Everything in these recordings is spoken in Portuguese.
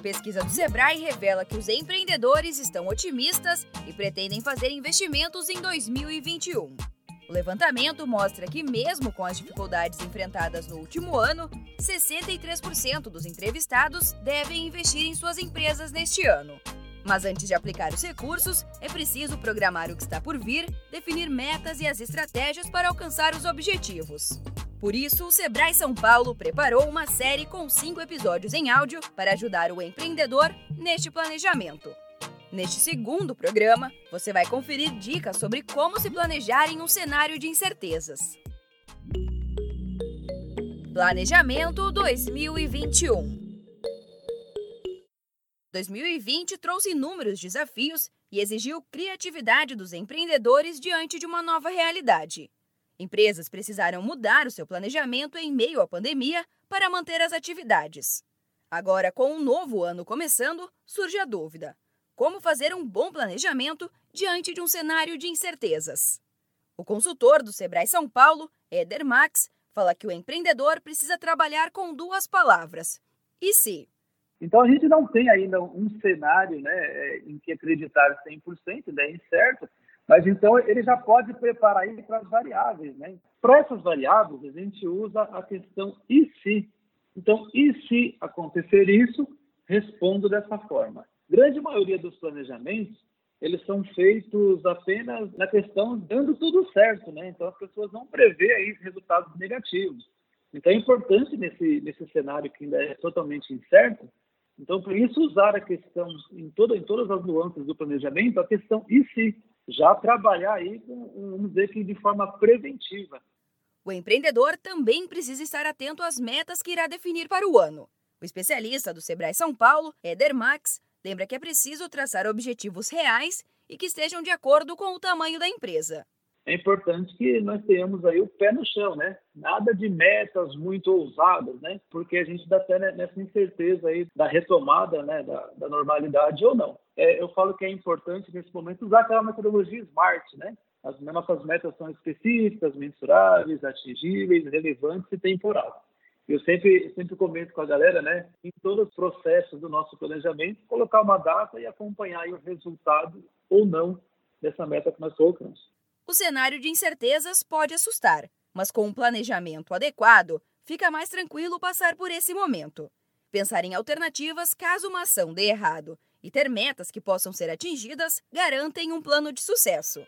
Pesquisa do Sebrae revela que os empreendedores estão otimistas e pretendem fazer investimentos em 2021. O levantamento mostra que, mesmo com as dificuldades enfrentadas no último ano, 63% dos entrevistados devem investir em suas empresas neste ano. Mas antes de aplicar os recursos, é preciso programar o que está por vir, definir metas e as estratégias para alcançar os objetivos. Por isso, o Sebrae São Paulo preparou uma série com cinco episódios em áudio para ajudar o empreendedor neste planejamento. Neste segundo programa, você vai conferir dicas sobre como se planejar em um cenário de incertezas. Planejamento 2021 2020 trouxe inúmeros desafios e exigiu criatividade dos empreendedores diante de uma nova realidade. Empresas precisaram mudar o seu planejamento em meio à pandemia para manter as atividades. Agora, com um novo ano começando, surge a dúvida: como fazer um bom planejamento diante de um cenário de incertezas. O consultor do Sebrae São Paulo, Eder Max, fala que o empreendedor precisa trabalhar com duas palavras: e se. Então a gente não tem ainda um cenário né, é, em que acreditar 100%, né, incerto, mas então ele já pode preparar isso para as variáveis. Né? Para essas variáveis, a gente usa a questão e se. Então, e se acontecer isso, respondo dessa forma grande maioria dos planejamentos eles são feitos apenas na questão dando tudo certo, né? Então as pessoas não prevê aí resultados negativos. Então é importante nesse nesse cenário que ainda é totalmente incerto. Então por isso usar a questão em toda em todas as nuances do planejamento, a questão e se já trabalhar aí vamos dizer que de forma preventiva. O empreendedor também precisa estar atento às metas que irá definir para o ano. O especialista do Sebrae São Paulo, Eder Max, lembra que é preciso traçar objetivos reais e que estejam de acordo com o tamanho da empresa. É importante que nós tenhamos aí o pé no chão, né? Nada de metas muito ousadas, né? Porque a gente está até nessa incerteza aí da retomada, né? Da, da normalidade ou não. É, eu falo que é importante nesse momento usar aquela metodologia SMART, né? As nossas metas são específicas, mensuráveis, atingíveis, relevantes e temporais. Eu sempre, sempre comento com a galera, né, em todos os processos do nosso planejamento, colocar uma data e acompanhar o resultado ou não dessa meta que nós colocamos. O cenário de incertezas pode assustar, mas com um planejamento adequado, fica mais tranquilo passar por esse momento. Pensar em alternativas caso uma ação dê errado e ter metas que possam ser atingidas garantem um plano de sucesso.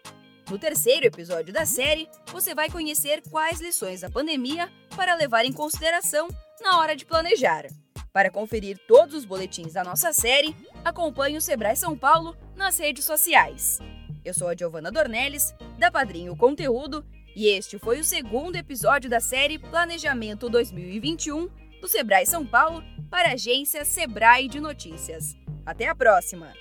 No terceiro episódio da série, você vai conhecer quais lições da pandemia para levar em consideração na hora de planejar. Para conferir todos os boletins da nossa série, acompanhe o Sebrae São Paulo nas redes sociais. Eu sou a Giovana Dornelles, da Padrinho Conteúdo, e este foi o segundo episódio da série Planejamento 2021 do Sebrae São Paulo para a agência Sebrae de Notícias. Até a próxima!